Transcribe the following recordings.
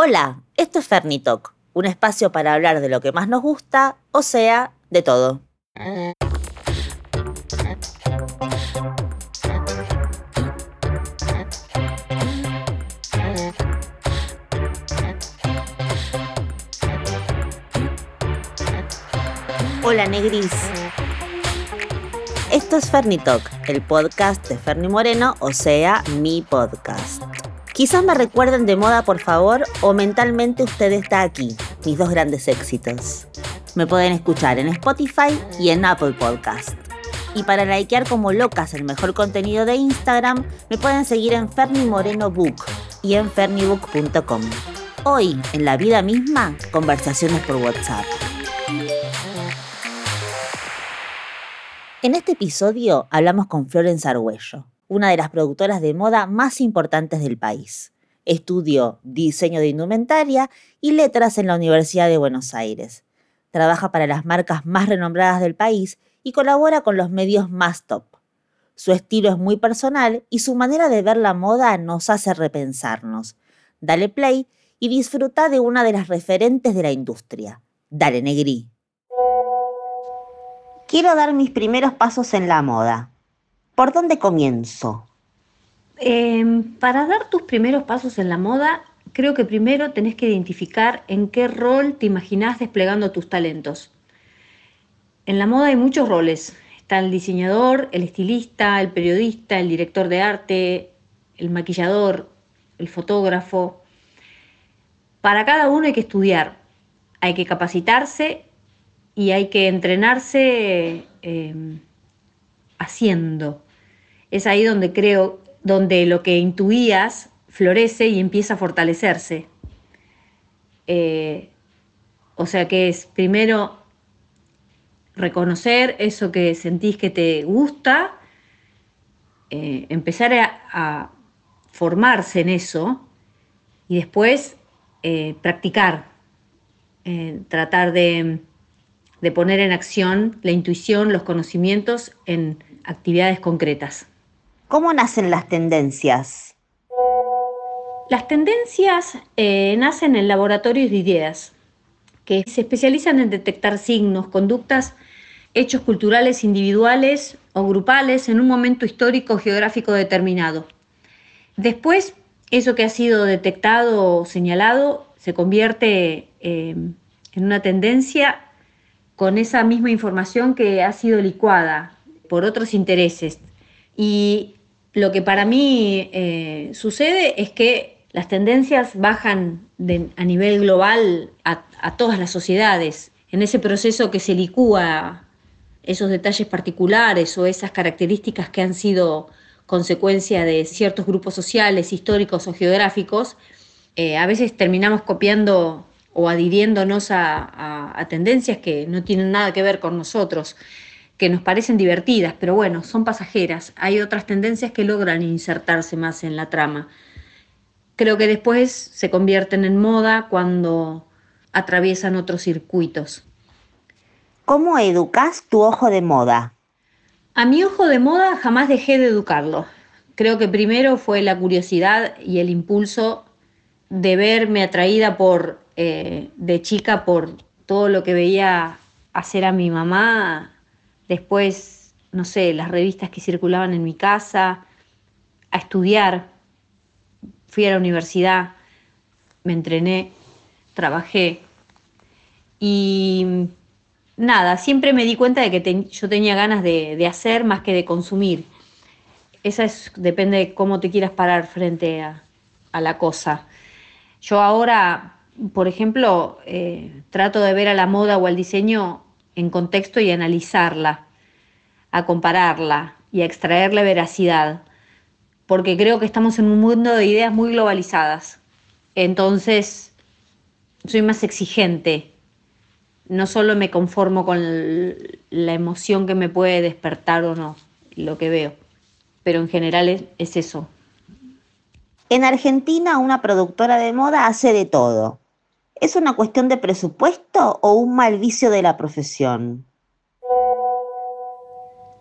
Hola, esto es Fernitalk, un espacio para hablar de lo que más nos gusta, o sea, de todo. Hola Negris. Esto es Fernitalk, el podcast de Ferni Moreno, o sea, mi podcast. Quizás me recuerden de moda, por favor, o mentalmente usted está aquí, mis dos grandes éxitos. Me pueden escuchar en Spotify y en Apple Podcast. Y para likear como locas el mejor contenido de Instagram, me pueden seguir en Ferni Moreno Book y en fernibook.com. Hoy, en la vida misma, conversaciones por WhatsApp. En este episodio hablamos con Florence Argüello, una de las productoras de moda más importantes del país. Estudió diseño de indumentaria y letras en la Universidad de Buenos Aires. Trabaja para las marcas más renombradas del país y colabora con los medios más top. Su estilo es muy personal y su manera de ver la moda nos hace repensarnos. Dale play y disfruta de una de las referentes de la industria. Dale, Negri. Quiero dar mis primeros pasos en la moda. ¿Por dónde comienzo? Em, para dar tus primeros pasos en la moda, creo que primero tenés que identificar en qué rol te imaginás desplegando tus talentos. En la moda hay muchos roles. Está el diseñador, el estilista, el periodista, el director de arte, el maquillador, el fotógrafo. Para cada uno hay que estudiar, hay que capacitarse y hay que entrenarse em, haciendo es ahí donde creo, donde lo que intuías florece y empieza a fortalecerse. Eh, o sea que es primero reconocer eso que sentís que te gusta, eh, empezar a, formarse en eso y después eh, practicar, tratar de, de poner en acción la intuición, los conocimientos en actividades concretas. ¿Cómo nacen las tendencias? Las tendencias eh, nacen en laboratorios de ideas, que se especializan en detectar signos, conductas, hechos culturales individuales o grupales en un momento histórico o geográfico determinado. Después, eso que ha sido detectado o señalado se convierte eh, en una tendencia con esa misma información que ha sido licuada por otros intereses. Y lo que para mí eh, sucede es que las tendencias bajan a nivel global a, todas las sociedades. En ese proceso que se licúa esos detalles particulares o esas características que han sido consecuencia de ciertos grupos sociales, históricos o geográficos, eh, a veces terminamos copiando o adhiriéndonos a, tendencias que no tienen nada que ver con nosotros que nos parecen divertidas, pero bueno, son pasajeras. Hay otras tendencias que logran insertarse más en la trama. Creo que después se convierten en moda cuando atraviesan otros circuitos. ¿Cómo educas tu ojo de moda? A mi ojo de moda jamás dejé de educarlo. Creo que primero fue la curiosidad y el impulso de verme atraída por, eh, de chica por todo lo que veía hacer a mi mamá después, no sé, las revistas que circulaban en mi casa, a estudiar, fui a la universidad, me entrené, trabajé y nada, siempre me di cuenta de que yo tenía ganas de, hacer más que de consumir. Esa es, depende de cómo te quieras parar frente a, la cosa. Yo ahora, por ejemplo, eh, trato de ver a la moda o al diseño en contexto y analizarla, a compararla y a extraerle veracidad, porque creo que estamos en un mundo de ideas muy globalizadas. Entonces, soy más exigente. No solo me conformo con la emoción que me puede despertar o no lo que veo, pero en general es, es eso. En Argentina una productora de moda hace de todo. ¿Es una cuestión de presupuesto o un mal vicio de la profesión?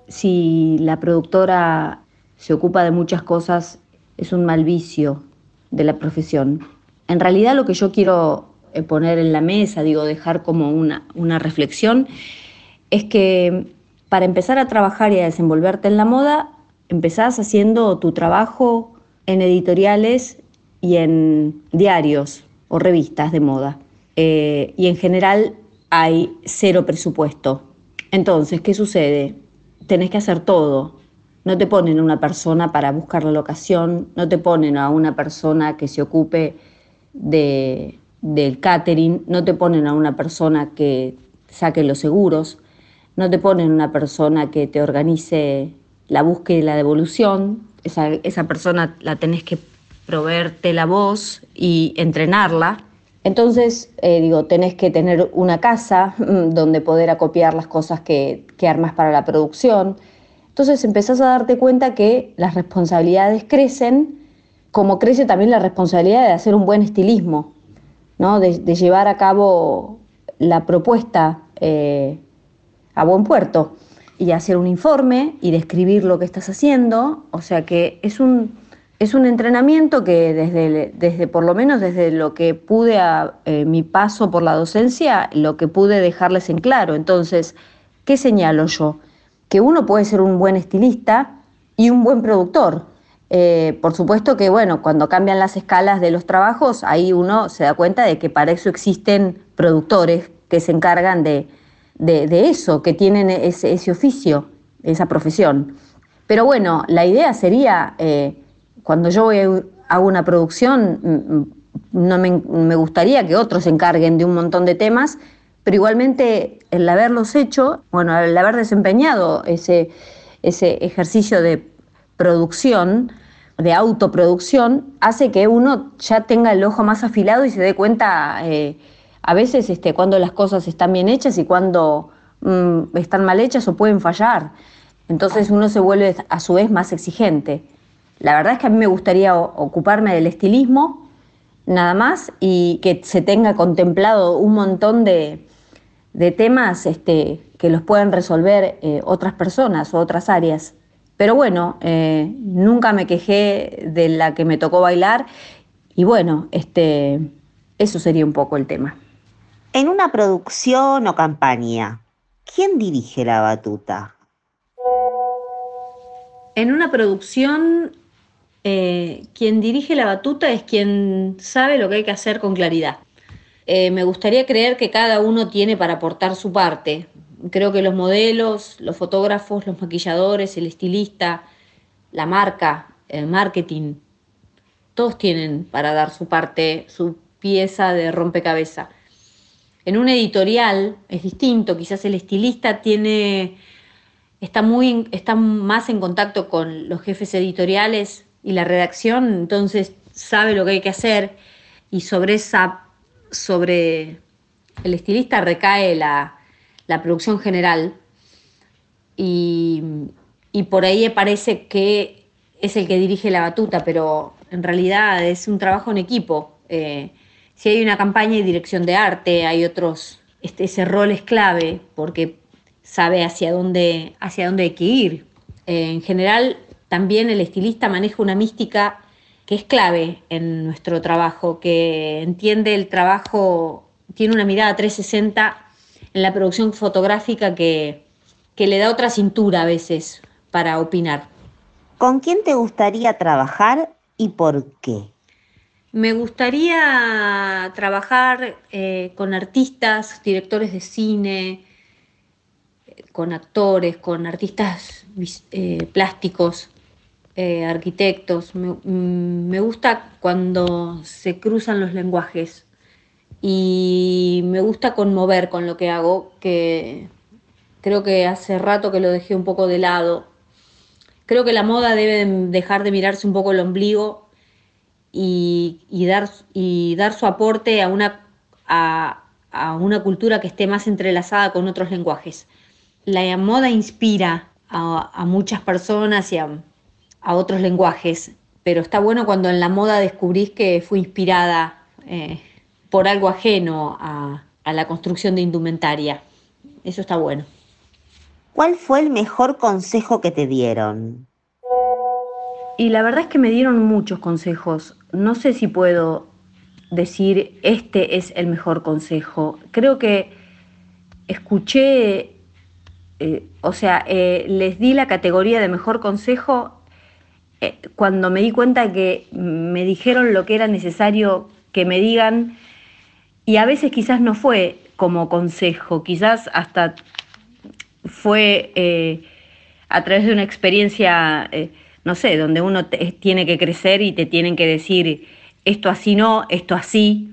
Si la productora se ocupa de muchas cosas, es un mal vicio de la profesión. En realidad lo que yo quiero eh, poner en la mesa, digo, dejar como una, una reflexión, es que para empezar a trabajar y a desenvolverte en la moda, empezás haciendo tu trabajo en editoriales y en diarios o revistas de moda. Eh, y en general hay cero presupuesto. Entonces, ¿qué sucede? Tenés que hacer todo. No te ponen a una persona para buscar la locación, no te ponen a una persona que se ocupe de, del catering, no te ponen a una persona que saque los seguros, no te ponen una persona que te organice la búsqueda y la devolución, esa, esa persona la tenés que proveerte la voz y entrenarla. Entonces, eh, digo, tenés que tener una casa mm, donde poder acopiar las cosas que, armas para la producción. Entonces empezás a darte cuenta que las responsabilidades crecen, como crece también la responsabilidad de hacer un buen estilismo, ¿no? de, llevar a cabo la propuesta eh, a buen puerto y hacer un informe y describir lo que estás haciendo. O sea que es un, es un entrenamiento que desde, desde, por lo menos desde lo que pude, a, eh, mi paso por la docencia, lo que pude dejarles en claro. Entonces, ¿qué señalo yo? Que uno puede ser un buen estilista y un buen productor. Eh, por supuesto que, bueno, cuando cambian las escalas de los trabajos, ahí uno se da cuenta de que para eso existen productores que se encargan de, de, eso, que tienen ese, ese, oficio, esa profesión. Pero bueno, la idea sería... Eh, cuando yo hago una producción, mm, no me, gustaría que otros se encarguen de un montón de temas, pero igualmente el haberlos hecho, bueno, el haber desempeñado ese, ese ejercicio de producción, de autoproducción, hace que uno ya tenga el ojo más afilado y se dé cuenta eh, a veces este, cuando las cosas están bien hechas y cuando mm, están mal hechas o pueden fallar. Entonces uno se vuelve a su vez más exigente. La verdad es que a mí me gustaría ocuparme del estilismo, nada más, y que se tenga contemplado un montón de, temas este, que los pueden resolver eh, otras personas o otras áreas. Pero bueno, eh, nunca me quejé de la que me tocó bailar y bueno, este, eso sería un poco el tema. En una producción o campaña, ¿quién dirige la batuta? En una producción eh, quien dirige la batuta es quien sabe lo que hay que hacer con claridad. Eh, me gustaría creer que cada uno tiene para aportar su parte. Creo que los modelos, los fotógrafos, los maquilladores, el estilista, la marca, el marketing, todos tienen para dar su parte, su pieza de rompecabezas. En un editorial es distinto, quizás el estilista tiene, está, muy, está más en contacto con los jefes editoriales y la redacción entonces sabe lo que hay que hacer y sobre esa, sobre el estilista recae la, producción general y, por ahí parece que es el que dirige la batuta, pero en realidad es un trabajo en equipo. Eh, si hay una campaña y dirección de arte, hay otros, este, ese rol es clave porque sabe hacia dónde, hacia dónde hay que ir. Eh, en general, también el estilista maneja una mística que es clave en nuestro trabajo, que entiende el trabajo, tiene una mirada 360 en la producción fotográfica que, que le da otra cintura a veces para opinar. ¿Con quién te gustaría trabajar y por qué? Me gustaría trabajar eh, con artistas, directores de cine, con actores, con artistas eh, plásticos, eh, arquitectos. Mm, me, gusta cuando se cruzan los lenguajes y me gusta conmover con lo que hago, que creo que hace rato que lo dejé un poco de lado. Creo que la moda debe dejar de mirarse un poco el ombligo y, dar, y dar su aporte a una, a, una cultura que esté más entrelazada con otros lenguajes. La moda inspira a, a muchas personas y a, a otros lenguajes, pero está bueno cuando en la moda descubrís que fue inspirada eh, por algo ajeno a, a la construcción de indumentaria. Eso está bueno. ¿Cuál fue el mejor consejo que te dieron? Y la verdad es que me dieron muchos consejos. No sé si puedo decir, este es el mejor consejo. Creo que escuché, eh, o sea, eh, les di la categoría de mejor consejo eh, cuando me di cuenta que me dijeron lo que era necesario que me digan y a veces quizás no fue como consejo, quizás hasta fue a través de una experiencia, no sé, donde uno tiene que crecer y te tienen que decir esto así no, esto así,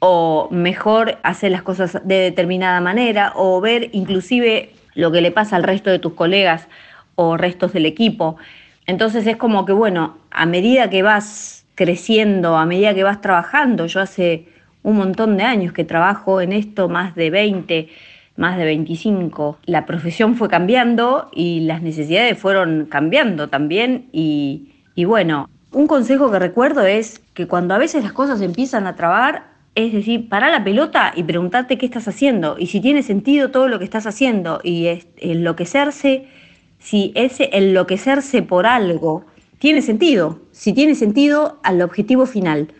o mejor hacer las cosas de determinada manera, o ver inclusive lo que le pasa al resto de tus colegas o restos del equipo. Entonces es como que, bueno, a medida que vas creciendo, a medida que vas trabajando, yo hace un montón de años que trabajo en esto, más de 20, más de 25, la profesión fue cambiando y las necesidades fueron cambiando también y, bueno, un consejo que recuerdo es que cuando a veces las cosas empiezan a trabar, es decir, para la pelota y preguntarte qué estás haciendo y si tiene sentido todo lo que estás haciendo y enloquecerse, si ese enloquecerse por algo tiene sentido, si tiene sentido al objetivo final.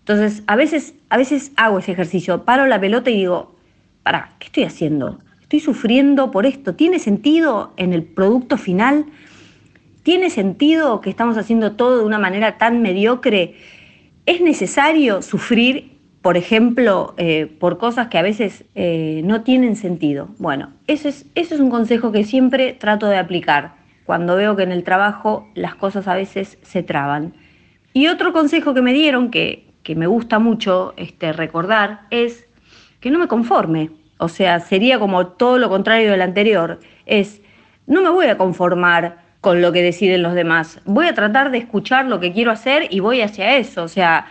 Entonces, a veces, a veces hago ese ejercicio, paro la pelota y digo, para, ¿qué estoy haciendo? Estoy sufriendo por esto, ¿tiene sentido en el producto final? ¿Tiene sentido que estamos haciendo todo de una manera tan mediocre? ¿Es necesario sufrir, por ejemplo, eh, por cosas que a veces eh, no tienen sentido? Bueno, ese es, es un consejo que siempre trato de aplicar cuando veo que en el trabajo las cosas a veces se traban. Y otro consejo que me dieron, que, me gusta mucho este, recordar, es que no me conforme. O sea, sería como todo lo contrario del anterior. Es, no me voy a conformar con lo que deciden los demás. Voy a tratar de escuchar lo que quiero hacer y voy hacia eso. O sea,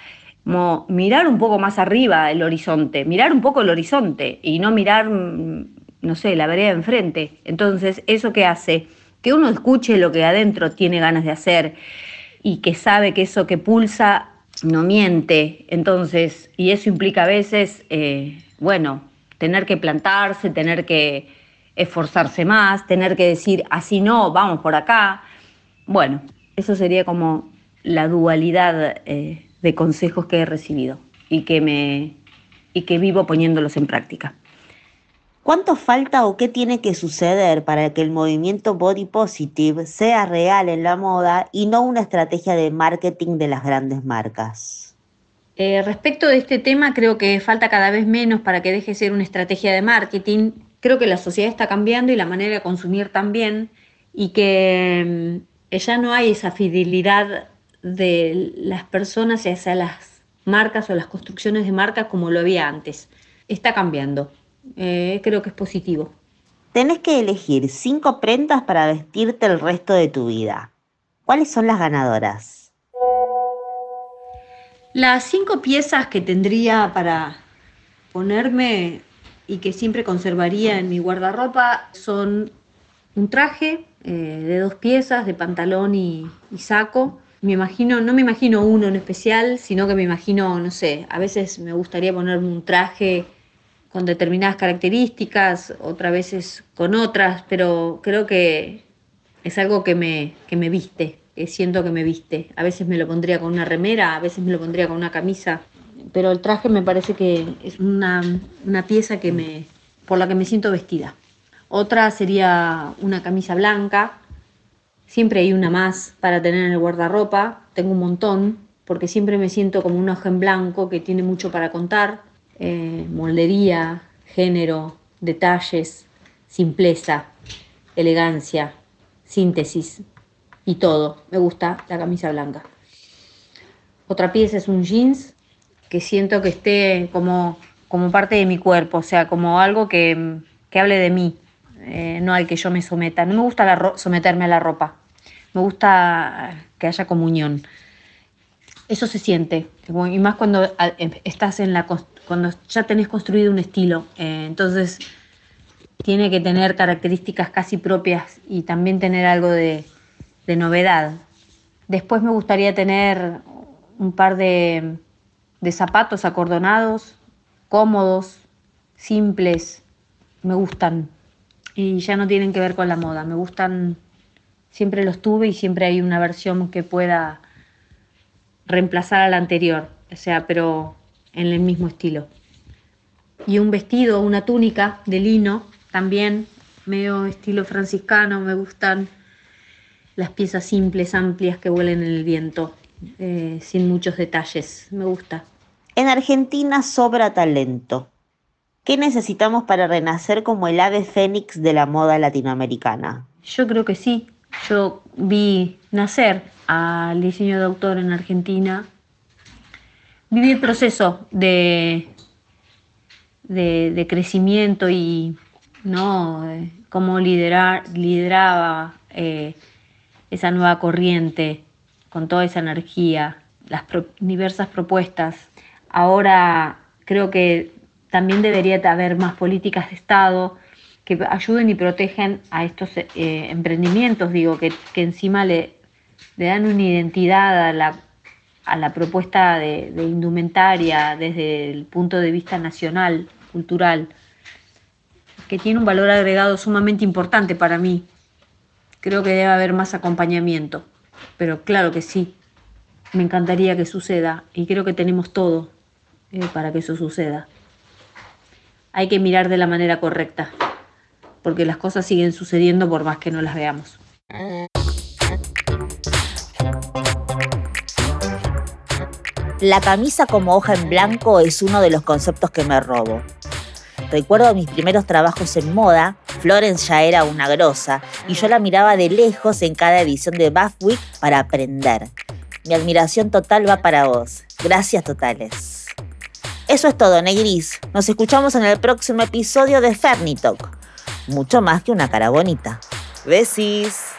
como mirar un poco más arriba el horizonte, mirar un poco el horizonte y no mirar, no sé, la vereda enfrente. Entonces, ¿eso qué hace? Que uno escuche lo que adentro tiene ganas de hacer y que sabe que eso que pulsa no miente. Entonces, y eso implica a veces, eh, bueno, tener que plantarse, tener que esforzarse más, tener que decir así no, vamos por acá. Bueno, eso sería como la dualidad eh, de consejos que he recibido y que, me, y que vivo poniéndolos en práctica. ¿Cuánto falta o qué tiene que suceder para que el movimiento body positive sea real en la moda y no una estrategia de marketing de las grandes marcas? Eh, respecto de este tema, creo que falta cada vez menos para que deje de ser una estrategia de marketing creo que la sociedad está cambiando y la manera de consumir también, y que mm, ya no hay esa fidelidad de las personas hacia las marcas o las construcciones de marcas como lo había antes. Está cambiando. Eh, creo que es positivo. Tenés que elegir cinco prendas para vestirte el resto de tu vida. ¿Cuáles son las ganadoras? Las cinco piezas que tendría para ponerme y que siempre conservaría en mi guardarropa son un traje eh, de dos piezas, de pantalón y, saco. Me imagino, no me imagino uno en especial, sino que me imagino, no sé, a veces me gustaría ponerme un traje con determinadas características, otras veces con otras, pero creo que es algo que me, que me viste, que siento que me viste. A veces me lo pondría con una remera, a veces me lo pondría con una camisa pero el traje me parece que es una, pieza que me, por la que me siento vestida. Otra sería una camisa blanca. Siempre hay una más para tener en el guardarropa. Tengo un montón porque siempre me siento como un ojo en blanco que tiene mucho para contar. Eh, moldería, género, detalles, simpleza, elegancia, síntesis y todo. Me gusta la camisa blanca. Otra pieza es un jeans que siento que esté como, como parte de mi cuerpo, o sea, como algo que, hable de mí, eh, no al que yo me someta. No me gusta someterme a la ropa, me gusta que haya comunión. Eso se siente, y más cuando em, estás en la cuando ya tenés construido un estilo, eh, entonces tiene que tener características casi propias y también tener algo de, novedad. Después me gustaría tener un par de zapatos acordonados, cómodos, simples, me gustan y ya no tienen que ver con la moda, me gustan, siempre los tuve y siempre hay una versión que pueda reemplazar a la anterior, o sea, pero en el mismo estilo. Y un vestido, una túnica de lino, también medio estilo franciscano, me gustan las piezas simples, amplias que vuelen en el viento, eh, sin muchos detalles, me gusta. En Argentina sobra talento. ¿Qué necesitamos para renacer como el ave fénix de la moda latinoamericana? Yo creo que sí. Yo vi nacer al diseño de autor en Argentina. Viví el proceso de, de, crecimiento y ¿no? cómo liderar, lideraba eh, esa nueva corriente con toda esa energía, las diversas propuestas. Ahora creo que también debería haber más políticas de Estado que ayuden y protegen a estos eh, emprendimientos, digo, que, encima le, dan una identidad a la, a la propuesta de, de, indumentaria desde el punto de vista nacional, cultural, que tiene un valor agregado sumamente importante para mí. Creo que debe haber más acompañamiento, pero claro que sí, me encantaría que suceda y creo que tenemos todo eh, para que eso suceda. Hay que mirar de la manera correcta porque las cosas siguen sucediendo por más que no las veamos. La camisa como hoja en blanco es uno de los conceptos que me robo. Recuerdo mis primeros trabajos en moda, Florence ya era una grosa y yo la miraba de lejos en cada edición de Buff Week para aprender. Mi admiración total va para vos. Gracias totales. Eso es todo, Negris. Nos escuchamos en el próximo episodio de Fernitalk mucho más que una cara bonita. Besis.